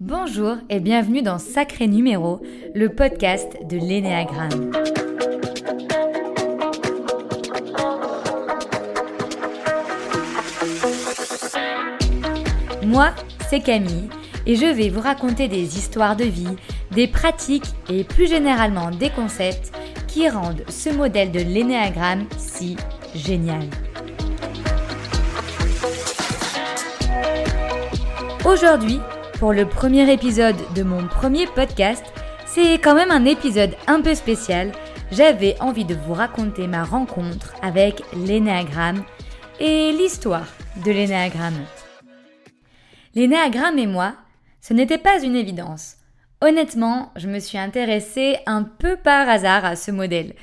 Bonjour et bienvenue dans Sacré Numéro, le podcast de l'énéagramme. Moi, c'est Camille et je vais vous raconter des histoires de vie, des pratiques et plus généralement des concepts qui rendent ce modèle de l'énéagramme si génial. Aujourd'hui, pour le premier épisode de mon premier podcast, c'est quand même un épisode un peu spécial. J'avais envie de vous raconter ma rencontre avec l'énéagramme et l'histoire de l'énéagramme. L'énéagramme et moi, ce n'était pas une évidence. Honnêtement, je me suis intéressée un peu par hasard à ce modèle.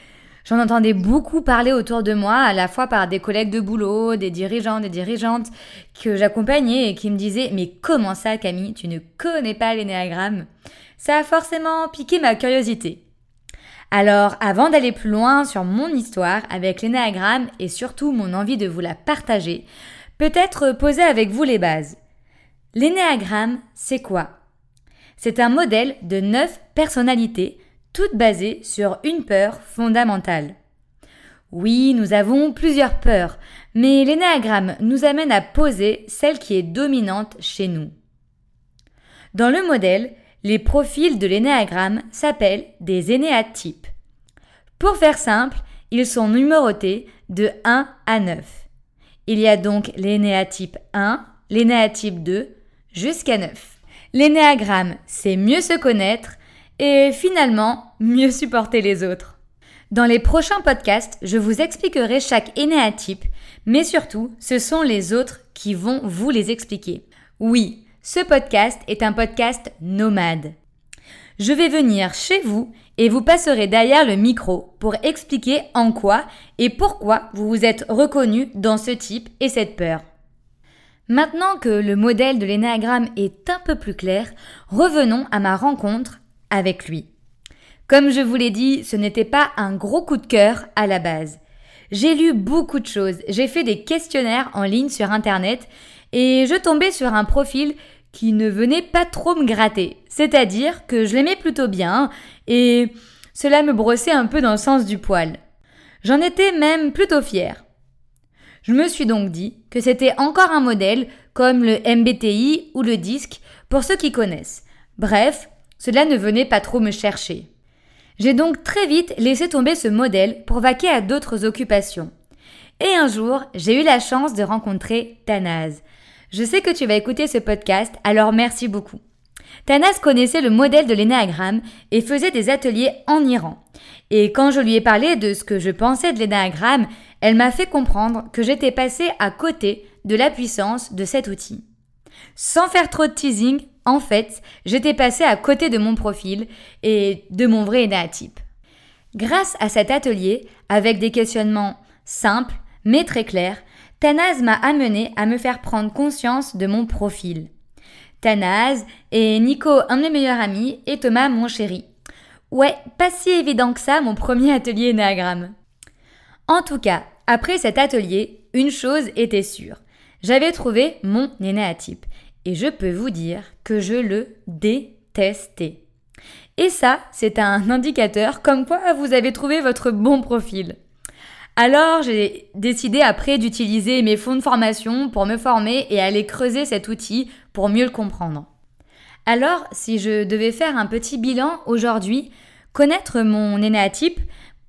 J'en entendais beaucoup parler autour de moi, à la fois par des collègues de boulot, des dirigeants, des dirigeantes que j'accompagnais et qui me disaient Mais comment ça, Camille, tu ne connais pas l'énéagramme? Ça a forcément piqué ma curiosité. Alors, avant d'aller plus loin sur mon histoire avec l'énéagramme et surtout mon envie de vous la partager, peut-être poser avec vous les bases. L'énéagramme, c'est quoi? C'est un modèle de neuf personnalités, toutes basées sur une peur fondamentale. Oui, nous avons plusieurs peurs, mais l'énéagramme nous amène à poser celle qui est dominante chez nous. Dans le modèle, les profils de l'énéagramme s'appellent des énéatypes. Pour faire simple, ils sont numérotés de 1 à 9. Il y a donc l'énéatype 1, l'énéatype 2, jusqu'à 9. L'énéagramme, c'est mieux se connaître et finalement mieux supporter les autres. Dans les prochains podcasts, je vous expliquerai chaque énéatype, mais surtout, ce sont les autres qui vont vous les expliquer. Oui, ce podcast est un podcast nomade. Je vais venir chez vous et vous passerez derrière le micro pour expliquer en quoi et pourquoi vous vous êtes reconnu dans ce type et cette peur. Maintenant que le modèle de l'énéagramme est un peu plus clair, revenons à ma rencontre avec lui. Comme je vous l'ai dit, ce n'était pas un gros coup de cœur à la base. J'ai lu beaucoup de choses, j'ai fait des questionnaires en ligne sur Internet et je tombais sur un profil qui ne venait pas trop me gratter. C'est-à-dire que je l'aimais plutôt bien et cela me brossait un peu dans le sens du poil. J'en étais même plutôt fière. Je me suis donc dit que c'était encore un modèle comme le MBTI ou le disque pour ceux qui connaissent. Bref, cela ne venait pas trop me chercher. J'ai donc très vite laissé tomber ce modèle pour vaquer à d'autres occupations. Et un jour, j'ai eu la chance de rencontrer Tanaz. Je sais que tu vas écouter ce podcast, alors merci beaucoup. Tanaz connaissait le modèle de l'énéagramme et faisait des ateliers en Iran. Et quand je lui ai parlé de ce que je pensais de l'énéagramme, elle m'a fait comprendre que j'étais passé à côté de la puissance de cet outil. Sans faire trop de teasing, en fait, j'étais passé à côté de mon profil et de mon vrai énéatype. Grâce à cet atelier, avec des questionnements simples mais très clairs, Tanaz m'a amené à me faire prendre conscience de mon profil. Tanaz et Nico, un de mes meilleurs amis, et Thomas, mon chéri. Ouais, pas si évident que ça, mon premier atelier énéagramme. En tout cas, après cet atelier, une chose était sûre. J'avais trouvé mon énéatype. Et je peux vous dire que je le détestais. Et ça, c'est un indicateur comme quoi vous avez trouvé votre bon profil. Alors j'ai décidé après d'utiliser mes fonds de formation pour me former et aller creuser cet outil pour mieux le comprendre. Alors si je devais faire un petit bilan aujourd'hui, connaître mon énéatype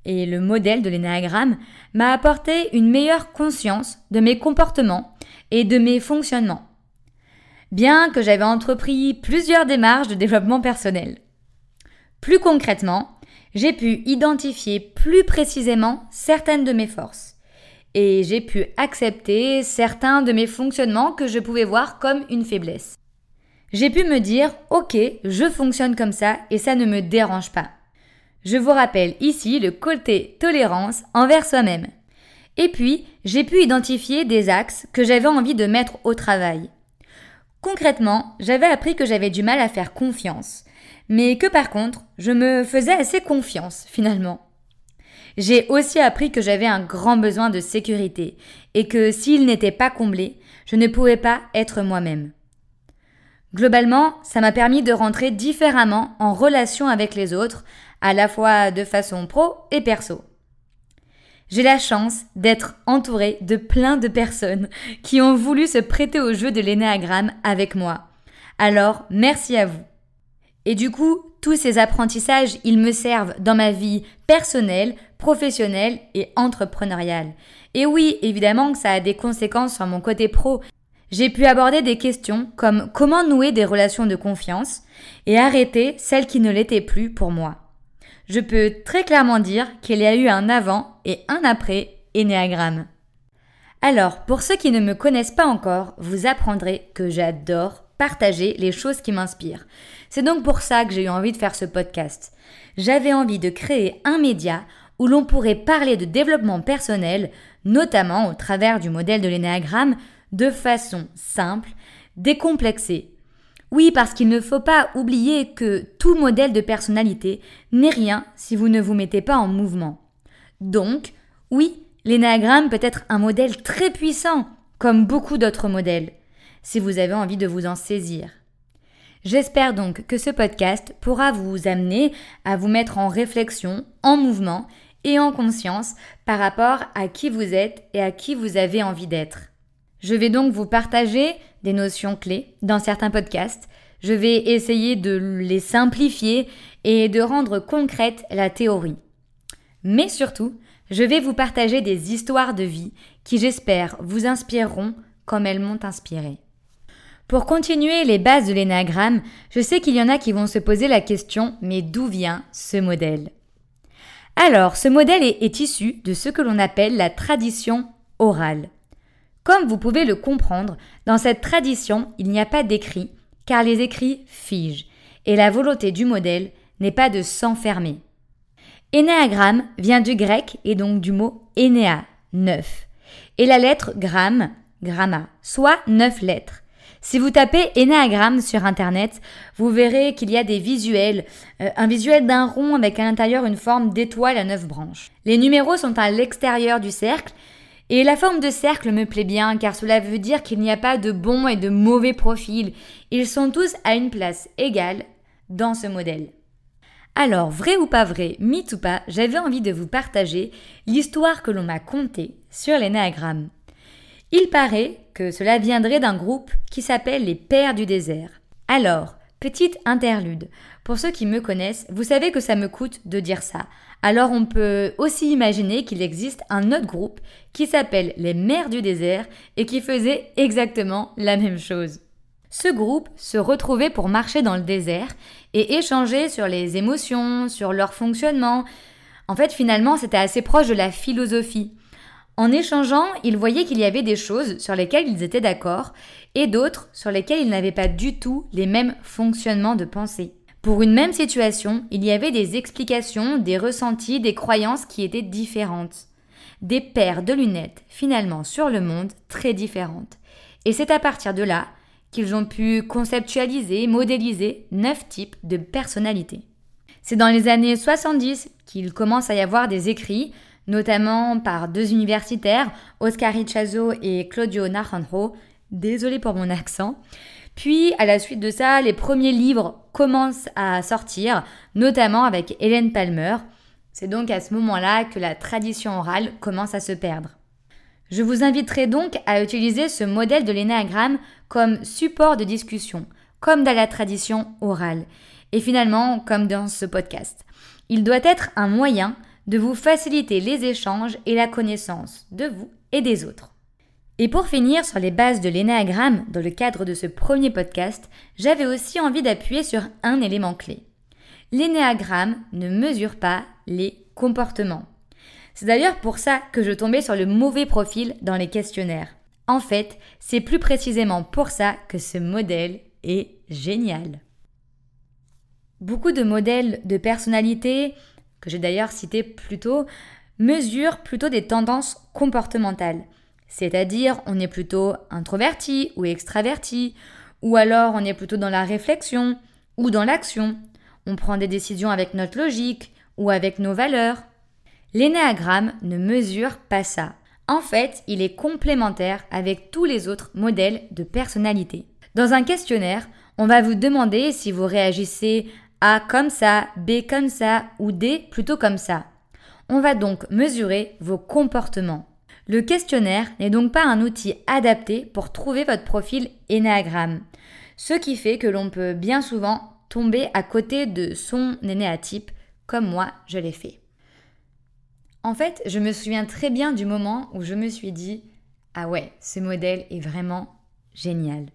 et le modèle de l'énéagramme m'a apporté une meilleure conscience de mes comportements et de mes fonctionnements. Bien que j'avais entrepris plusieurs démarches de développement personnel. Plus concrètement, j'ai pu identifier plus précisément certaines de mes forces et j'ai pu accepter certains de mes fonctionnements que je pouvais voir comme une faiblesse. J'ai pu me dire ok, je fonctionne comme ça et ça ne me dérange pas. Je vous rappelle ici le côté tolérance envers soi-même. Et puis, j'ai pu identifier des axes que j'avais envie de mettre au travail. Concrètement, j'avais appris que j'avais du mal à faire confiance mais que par contre, je me faisais assez confiance finalement. J'ai aussi appris que j'avais un grand besoin de sécurité et que s'il n'était pas comblé, je ne pouvais pas être moi-même. Globalement, ça m'a permis de rentrer différemment en relation avec les autres, à la fois de façon pro et perso. J'ai la chance d'être entourée de plein de personnes qui ont voulu se prêter au jeu de l'énéagramme avec moi. Alors, merci à vous. Et du coup, tous ces apprentissages, ils me servent dans ma vie personnelle, professionnelle et entrepreneuriale. Et oui, évidemment que ça a des conséquences sur mon côté pro. J'ai pu aborder des questions comme comment nouer des relations de confiance et arrêter celles qui ne l'étaient plus pour moi je peux très clairement dire qu'il y a eu un avant et un après Ennéagramme. Alors, pour ceux qui ne me connaissent pas encore, vous apprendrez que j'adore partager les choses qui m'inspirent. C'est donc pour ça que j'ai eu envie de faire ce podcast. J'avais envie de créer un média où l'on pourrait parler de développement personnel, notamment au travers du modèle de l'énéagramme, de façon simple, décomplexée oui, parce qu'il ne faut pas oublier que tout modèle de personnalité n'est rien si vous ne vous mettez pas en mouvement. Donc, oui, l'énagramme peut être un modèle très puissant, comme beaucoup d'autres modèles, si vous avez envie de vous en saisir. J'espère donc que ce podcast pourra vous amener à vous mettre en réflexion, en mouvement et en conscience par rapport à qui vous êtes et à qui vous avez envie d'être. Je vais donc vous partager des notions clés dans certains podcasts. Je vais essayer de les simplifier et de rendre concrète la théorie. Mais surtout, je vais vous partager des histoires de vie qui j'espère vous inspireront comme elles m'ont inspiré. Pour continuer les bases de l'énagramme, je sais qu'il y en a qui vont se poser la question mais d'où vient ce modèle? Alors, ce modèle est, est issu de ce que l'on appelle la tradition orale. Comme vous pouvez le comprendre, dans cette tradition, il n'y a pas d'écrit, car les écrits figent, et la volonté du modèle n'est pas de s'enfermer. Énéagramme vient du grec et donc du mot énéa, neuf, et la lettre gramme, gramma, soit neuf lettres. Si vous tapez énéagramme sur internet, vous verrez qu'il y a des visuels, euh, un visuel d'un rond avec à l'intérieur une forme d'étoile à neuf branches. Les numéros sont à l'extérieur du cercle et la forme de cercle me plaît bien car cela veut dire qu'il n'y a pas de bons et de mauvais profils. Ils sont tous à une place égale dans ce modèle. Alors, vrai ou pas vrai, mythe ou pas, j'avais envie de vous partager l'histoire que l'on m'a contée sur l'énéagramme. Il paraît que cela viendrait d'un groupe qui s'appelle les Pères du désert. Alors, petite interlude. Pour ceux qui me connaissent, vous savez que ça me coûte de dire ça. Alors on peut aussi imaginer qu'il existe un autre groupe qui s'appelle les Mères du désert et qui faisait exactement la même chose. Ce groupe se retrouvait pour marcher dans le désert et échanger sur les émotions, sur leur fonctionnement. En fait, finalement, c'était assez proche de la philosophie. En échangeant, ils voyaient qu'il y avait des choses sur lesquelles ils étaient d'accord et d'autres sur lesquelles ils n'avaient pas du tout les mêmes fonctionnements de pensée. Pour une même situation, il y avait des explications, des ressentis, des croyances qui étaient différentes. Des paires de lunettes, finalement, sur le monde, très différentes. Et c'est à partir de là qu'ils ont pu conceptualiser, modéliser neuf types de personnalités. C'est dans les années 70 qu'il commence à y avoir des écrits, notamment par deux universitaires, Oscar Ichazo et Claudio Naranjo, désolé pour mon accent, puis, à la suite de ça, les premiers livres commencent à sortir, notamment avec Hélène Palmer. C'est donc à ce moment-là que la tradition orale commence à se perdre. Je vous inviterai donc à utiliser ce modèle de l'énéagramme comme support de discussion, comme dans la tradition orale, et finalement comme dans ce podcast. Il doit être un moyen de vous faciliter les échanges et la connaissance de vous et des autres. Et pour finir sur les bases de l'énéagramme dans le cadre de ce premier podcast, j'avais aussi envie d'appuyer sur un élément clé. L'énéagramme ne mesure pas les comportements. C'est d'ailleurs pour ça que je tombais sur le mauvais profil dans les questionnaires. En fait, c'est plus précisément pour ça que ce modèle est génial. Beaucoup de modèles de personnalité, que j'ai d'ailleurs cité plus tôt, mesurent plutôt des tendances comportementales. C'est-à-dire, on est plutôt introverti ou extraverti, ou alors on est plutôt dans la réflexion ou dans l'action. On prend des décisions avec notre logique ou avec nos valeurs. L'énéagramme ne mesure pas ça. En fait, il est complémentaire avec tous les autres modèles de personnalité. Dans un questionnaire, On va vous demander si vous réagissez A comme ça, B comme ça ou D plutôt comme ça. On va donc mesurer vos comportements. Le questionnaire n'est donc pas un outil adapté pour trouver votre profil Enneagramme, ce qui fait que l'on peut bien souvent tomber à côté de son énéatype, comme moi je l'ai fait. En fait, je me souviens très bien du moment où je me suis dit Ah ouais, ce modèle est vraiment génial.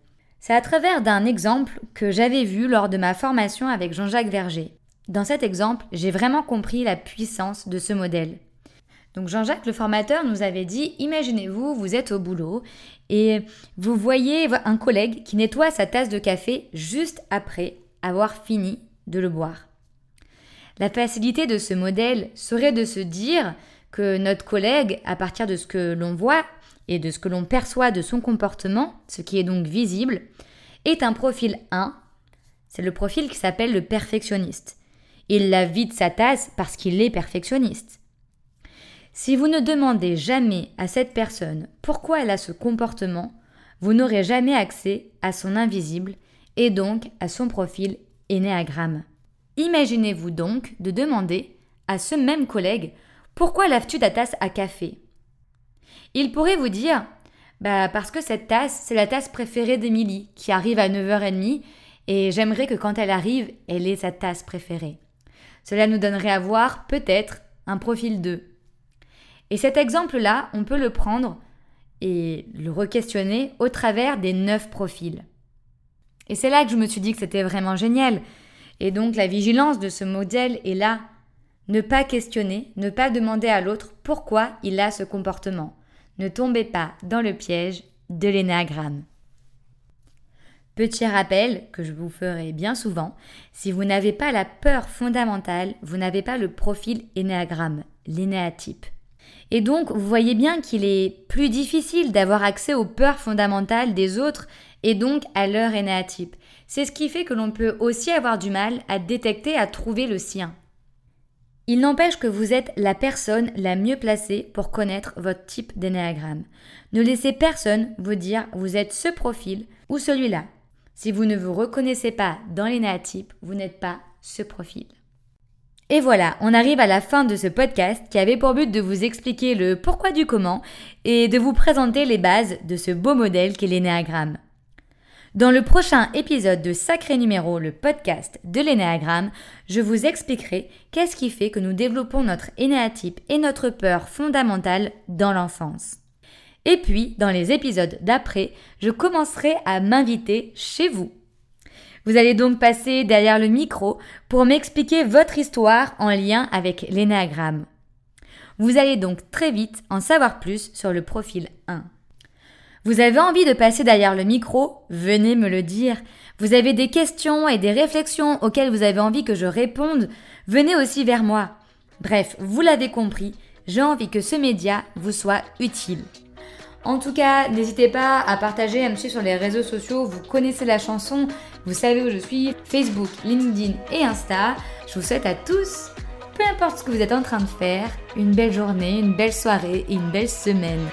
C'est à travers d'un exemple que j'avais vu lors de ma formation avec Jean-Jacques Verger. Dans cet exemple, j'ai vraiment compris la puissance de ce modèle. Donc Jean-Jacques, le formateur, nous avait dit, imaginez-vous, vous êtes au boulot et vous voyez un collègue qui nettoie sa tasse de café juste après avoir fini de le boire. La facilité de ce modèle serait de se dire que notre collègue, à partir de ce que l'on voit et de ce que l'on perçoit de son comportement, ce qui est donc visible, est un profil 1. C'est le profil qui s'appelle le perfectionniste. Il la vide sa tasse parce qu'il est perfectionniste. Si vous ne demandez jamais à cette personne pourquoi elle a ce comportement, vous n'aurez jamais accès à son invisible et donc à son profil énéagramme. Imaginez-vous donc de demander à ce même collègue pourquoi laves-tu ta tasse à café? Il pourrait vous dire bah parce que cette tasse, c'est la tasse préférée d'Émilie qui arrive à 9h30 et j'aimerais que quand elle arrive, elle ait sa tasse préférée. Cela nous donnerait à voir peut-être un profil 2. Et cet exemple-là, on peut le prendre et le re-questionner au travers des neuf profils. Et c'est là que je me suis dit que c'était vraiment génial. Et donc la vigilance de ce modèle est là. Ne pas questionner, ne pas demander à l'autre pourquoi il a ce comportement. Ne tombez pas dans le piège de l'énéagramme. Petit rappel que je vous ferai bien souvent, si vous n'avez pas la peur fondamentale, vous n'avez pas le profil énéagramme, l'énéatype. Et donc, vous voyez bien qu'il est plus difficile d'avoir accès aux peurs fondamentales des autres et donc à leur énéatype. C'est ce qui fait que l'on peut aussi avoir du mal à détecter, à trouver le sien. Il n'empêche que vous êtes la personne la mieux placée pour connaître votre type d'énéagramme. Ne laissez personne vous dire vous êtes ce profil ou celui-là. Si vous ne vous reconnaissez pas dans l'énéatype, vous n'êtes pas ce profil. Et voilà, on arrive à la fin de ce podcast qui avait pour but de vous expliquer le pourquoi du comment et de vous présenter les bases de ce beau modèle qu'est l'énéagramme. Dans le prochain épisode de Sacré Numéro, le podcast de l'énéagramme, je vous expliquerai qu'est-ce qui fait que nous développons notre énéatype et notre peur fondamentale dans l'enfance. Et puis, dans les épisodes d'après, je commencerai à m'inviter chez vous. Vous allez donc passer derrière le micro pour m'expliquer votre histoire en lien avec l'énéagramme. Vous allez donc très vite en savoir plus sur le profil 1. Vous avez envie de passer derrière le micro? Venez me le dire. Vous avez des questions et des réflexions auxquelles vous avez envie que je réponde? Venez aussi vers moi. Bref, vous l'avez compris, j'ai envie que ce média vous soit utile. En tout cas, n'hésitez pas à partager, à me suivre sur les réseaux sociaux. Vous connaissez la chanson, vous savez où je suis Facebook, LinkedIn et Insta. Je vous souhaite à tous, peu importe ce que vous êtes en train de faire, une belle journée, une belle soirée et une belle semaine.